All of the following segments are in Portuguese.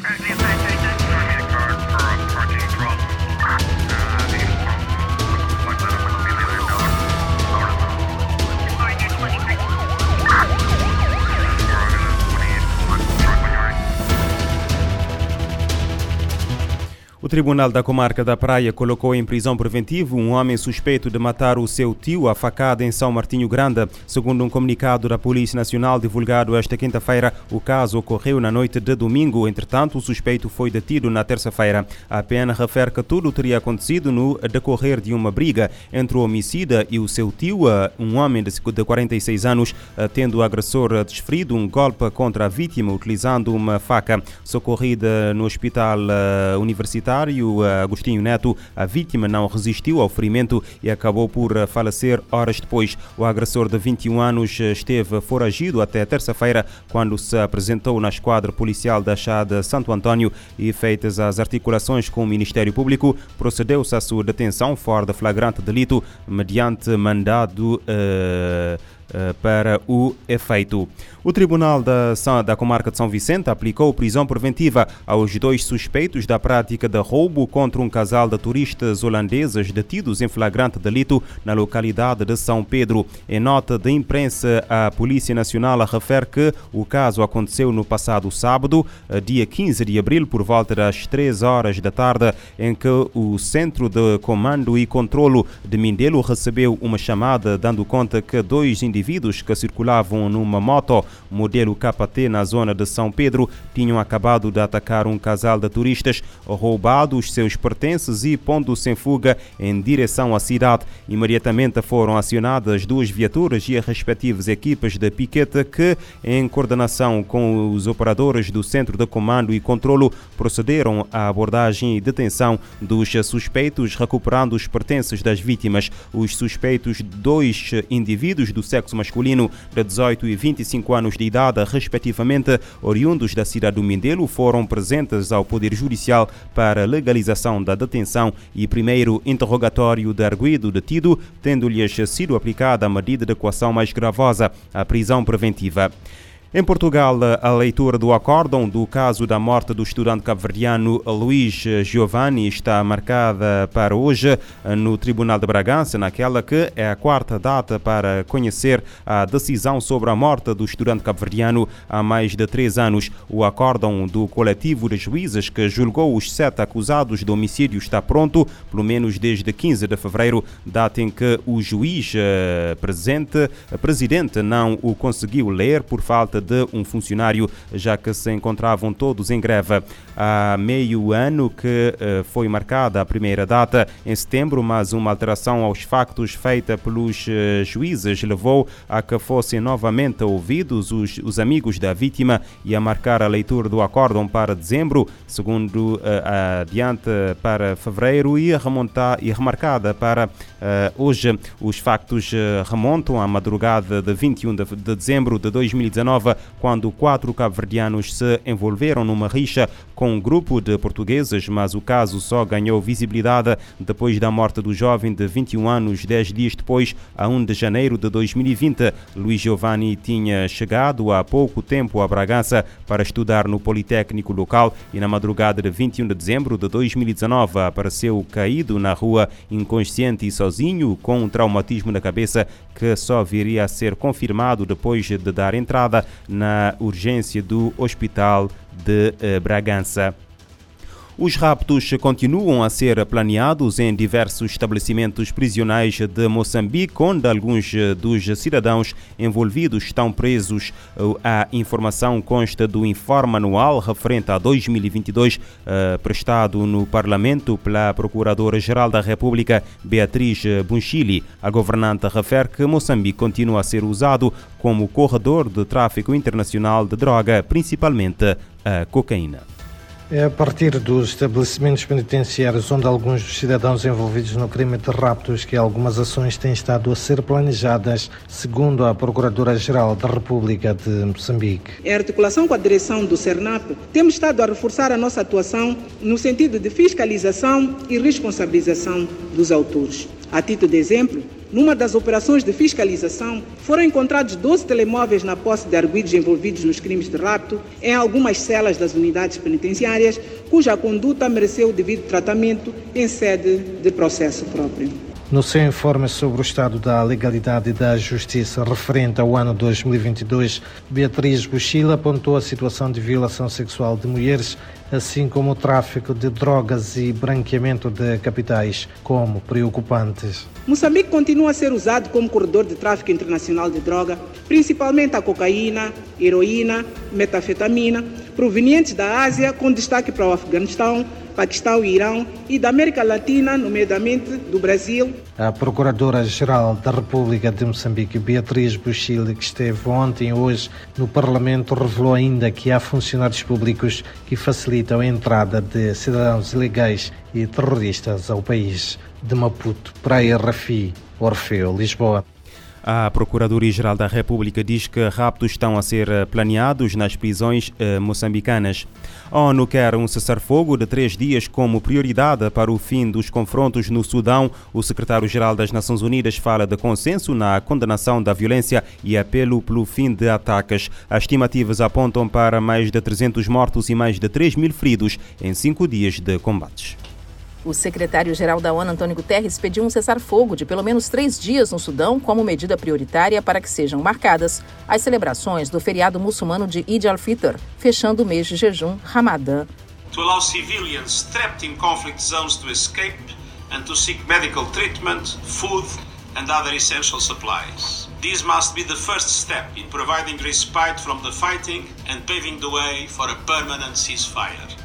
Right, O Tribunal da Comarca da Praia colocou em prisão preventiva um homem suspeito de matar o seu tio a facada em São Martinho Grande. Segundo um comunicado da Polícia Nacional divulgado esta quinta-feira, o caso ocorreu na noite de domingo. Entretanto, o suspeito foi detido na terça-feira. A PN refere que tudo teria acontecido no decorrer de uma briga entre o homicida e o seu tio, um homem de 46 anos, tendo o agressor desferido um golpe contra a vítima utilizando uma faca. Socorrida no hospital eh, universitário eh, Agostinho Neto, a vítima não resistiu ao ferimento e acabou por eh, falecer horas depois. O agressor de 21 anos eh, esteve foragido até terça-feira, quando se apresentou na esquadra policial da Chá Santo Antônio e, feitas as articulações com o Ministério Público, procedeu-se à sua detenção fora de flagrante delito, mediante mandado. Uh, para o efeito. O Tribunal da, da Comarca de São Vicente aplicou prisão preventiva aos dois suspeitos da prática de roubo contra um casal de turistas holandeses detidos em flagrante delito na localidade de São Pedro. Em nota de imprensa, a Polícia Nacional refere que o caso aconteceu no passado sábado, eh, dia 15 de abril, por volta das 3 horas da tarde, em que o Centro de Comando e Controlo de Mindelo recebeu uma chamada dando conta que dois indivíduos indivíduos que circulavam numa moto modelo KT na zona de São Pedro tinham acabado de atacar um casal de turistas, roubado os seus pertences e pondo-se em fuga em direção à cidade. Imediatamente foram acionadas duas viaturas e as respectivas equipas de piquete que, em coordenação com os operadores do Centro de Comando e Controlo, procederam à abordagem e detenção dos suspeitos, recuperando os pertences das vítimas. Os suspeitos, dois indivíduos do sexo sexo masculino de 18 e 25 anos de idade, respectivamente, oriundos da cidade do Mindelo, foram presentes ao Poder Judicial para legalização da detenção e primeiro interrogatório de arguido detido, tendo-lhes sido aplicada a medida de equação mais gravosa, a prisão preventiva. Em Portugal, a leitura do acórdão do caso da morte do estudante cabo-verdiano Luís Giovanni está marcada para hoje no Tribunal de Bragança, naquela que é a quarta data para conhecer a decisão sobre a morte do estudante cabo-verdiano há mais de três anos. O acórdão do coletivo de juízes que julgou os sete acusados de homicídio está pronto, pelo menos desde 15 de fevereiro, data em que o juiz eh, presente, presidente não o conseguiu ler por falta de um funcionário, já que se encontravam todos em greve. Há meio ano que eh, foi marcada a primeira data, em setembro, mas uma alteração aos factos feita pelos eh, juízes levou a que fossem novamente ouvidos os, os amigos da vítima e a marcar a leitura do acórdão para dezembro, segundo uh, adiante para fevereiro e, remontar, e remarcada para uh, hoje. Os factos remontam à madrugada de 21 de, de dezembro de 2019, quando quatro cabo-verdianos se envolveram numa rixa com um grupo de portugueses, mas o caso só ganhou visibilidade depois da morte do jovem de 21 anos, 10 dias depois, a 1 de janeiro de 2020. Luiz Giovanni tinha chegado há pouco tempo a Bragança para estudar no Politécnico local e na madrugada de 21 de dezembro de 2019 apareceu caído na rua, inconsciente e sozinho, com um traumatismo na cabeça que só viria a ser confirmado depois de dar entrada na urgência do hospital de eh, Bragança. Os raptos continuam a ser planeados em diversos estabelecimentos prisionais de Moçambique, onde alguns eh, dos cidadãos envolvidos estão presos. A informação consta do informe anual referente a 2022, prestado no Parlamento pela Procuradora-Geral da República, Beatriz Bunchili. A governante refere que Moçambique continua a ser usado como corredor de tráfico internacional de droga, principalmente a cocaína. É a partir dos estabelecimentos penitenciários onde alguns dos cidadãos envolvidos no crime de raptos que algumas ações têm estado a ser planejadas, segundo a Procuradora-Geral da República de Moçambique. Em articulação com a direção do CERNAP, temos estado a reforçar a nossa atuação no sentido de fiscalização e responsabilização dos autores. A título de exemplo, Numa das operações de fiscalização, foram encontrados 12 telemóveis na posse de arguidos envolvidos nos crimes de rapto em algumas celas das unidades penitenciárias, cuja conduta mereceu o devido tratamento em sede de processo próprio. No seu informe sobre o estado da legalidade e da justiça referente ao ano 2022, Beatriz Buchila apontou a situação de violação sexual de mulheres, assim como o tráfico de drogas e branqueamento de capitais, como preocupantes. Moçambique continua a ser usado como corredor de tráfico internacional de droga, principalmente a cocaína, heroína, metafetamina, provenientes da Ásia, com destaque para o Afeganistão, Paquistão e Irão e da América Latina, nomeadamente do Brasil. A Procuradora-Geral da República de Moçambique, Beatriz Buchile, que esteve ontem e hoje no Parlamento, revelou ainda que há funcionários públicos que facilitam a entrada de cidadãos ilegais e terroristas ao país. De Maputo, Praia Rafi, Orfeu, Lisboa. A Procuradoria-Geral da República diz que raptos estão a ser eh, planeados nas prisões eh, moçambicanas. A ONU quer um cessar-fogo de três dias como prioridade para o fim dos confrontos no Sudão. O secretário-geral das Nações Unidas fala de consenso na condenação da violência e apelo pelo fim de ataques. As estimativas apontam para mais de 300 mortos e mais de 3 mil feridos em cinco dias de combates. O secretário-geral da ONU, Antônio Guterres, pediu um cessar-fogo de pelo menos três dias no Sudão como medida prioritária para que sejam marcadas as celebrações do feriado muçulmano de Eid al-Fitr, fechando o mês de jejum Ramadã. To allow civilians trapped in conflict zones to escape and to seek medical treatment, food and other essential supplies. This must be the first step in providing respite from the fighting and paving the way for a permanent ceasefire.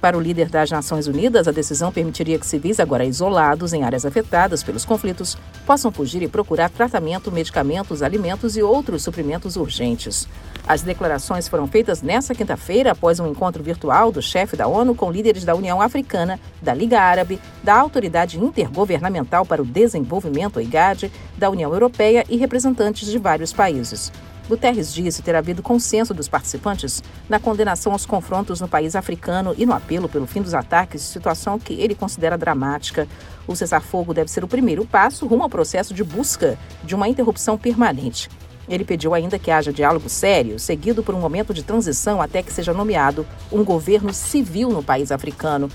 Para o líder das Nações Unidas, a decisão permitiria que civis, agora isolados em áreas afetadas pelos conflitos, possam fugir e procurar tratamento, medicamentos, alimentos e outros suprimentos urgentes. As declarações foram feitas nesta quinta-feira após um encontro virtual do chefe da ONU com líderes da União Africana, da Liga Árabe, da Autoridade Intergovernamental para o Desenvolvimento, IGAD, da União Europeia e representantes de vários países. Guterres disse ter havido consenso dos participantes na condenação aos confrontos no país africano e no apelo pelo fim dos ataques, situação que ele considera dramática. O cessar-fogo deve ser o primeiro passo rumo ao processo de busca de uma interrupção permanente. Ele pediu ainda que haja diálogo sério, seguido por um momento de transição até que seja nomeado um governo civil no país africano.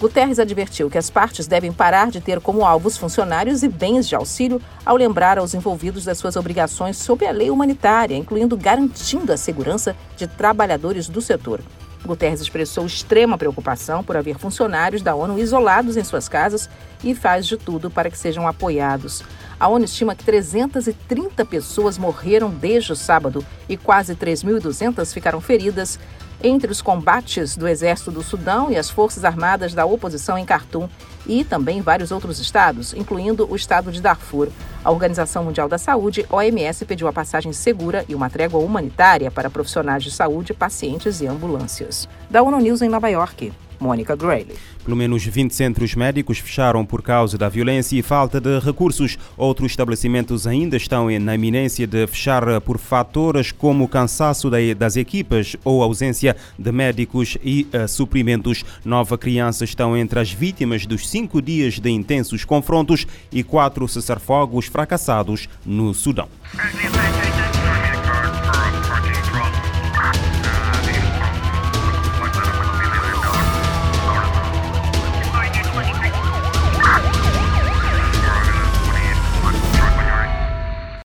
Guterres advertiu que as partes devem parar de ter como alvos funcionários e bens de auxílio ao lembrar aos envolvidos das suas obrigações sob a lei humanitária, incluindo garantindo a segurança de trabalhadores do setor. Guterres expressou extrema preocupação por haver funcionários da ONU isolados em suas casas e faz de tudo para que sejam apoiados. A ONU estima que 330 pessoas morreram desde o sábado e quase 3.200 ficaram feridas entre os combates do Exército do Sudão e as Forças Armadas da oposição em Khartoum e também vários outros estados, incluindo o estado de Darfur. A Organização Mundial da Saúde, OMS, pediu a passagem segura e uma trégua humanitária para profissionais de saúde, pacientes e ambulâncias. Da ONU News em Nova York. Mônica Grayley. Pelo menos 20 centros médicos fecharam por causa da violência e falta de recursos. Outros estabelecimentos ainda estão na iminência de fechar por fatores como o cansaço das equipas ou ausência de médicos e uh, suprimentos. Nova crianças estão entre as vítimas dos cinco dias de intensos confrontos e quatro cessar-fogos fracassados no Sudão.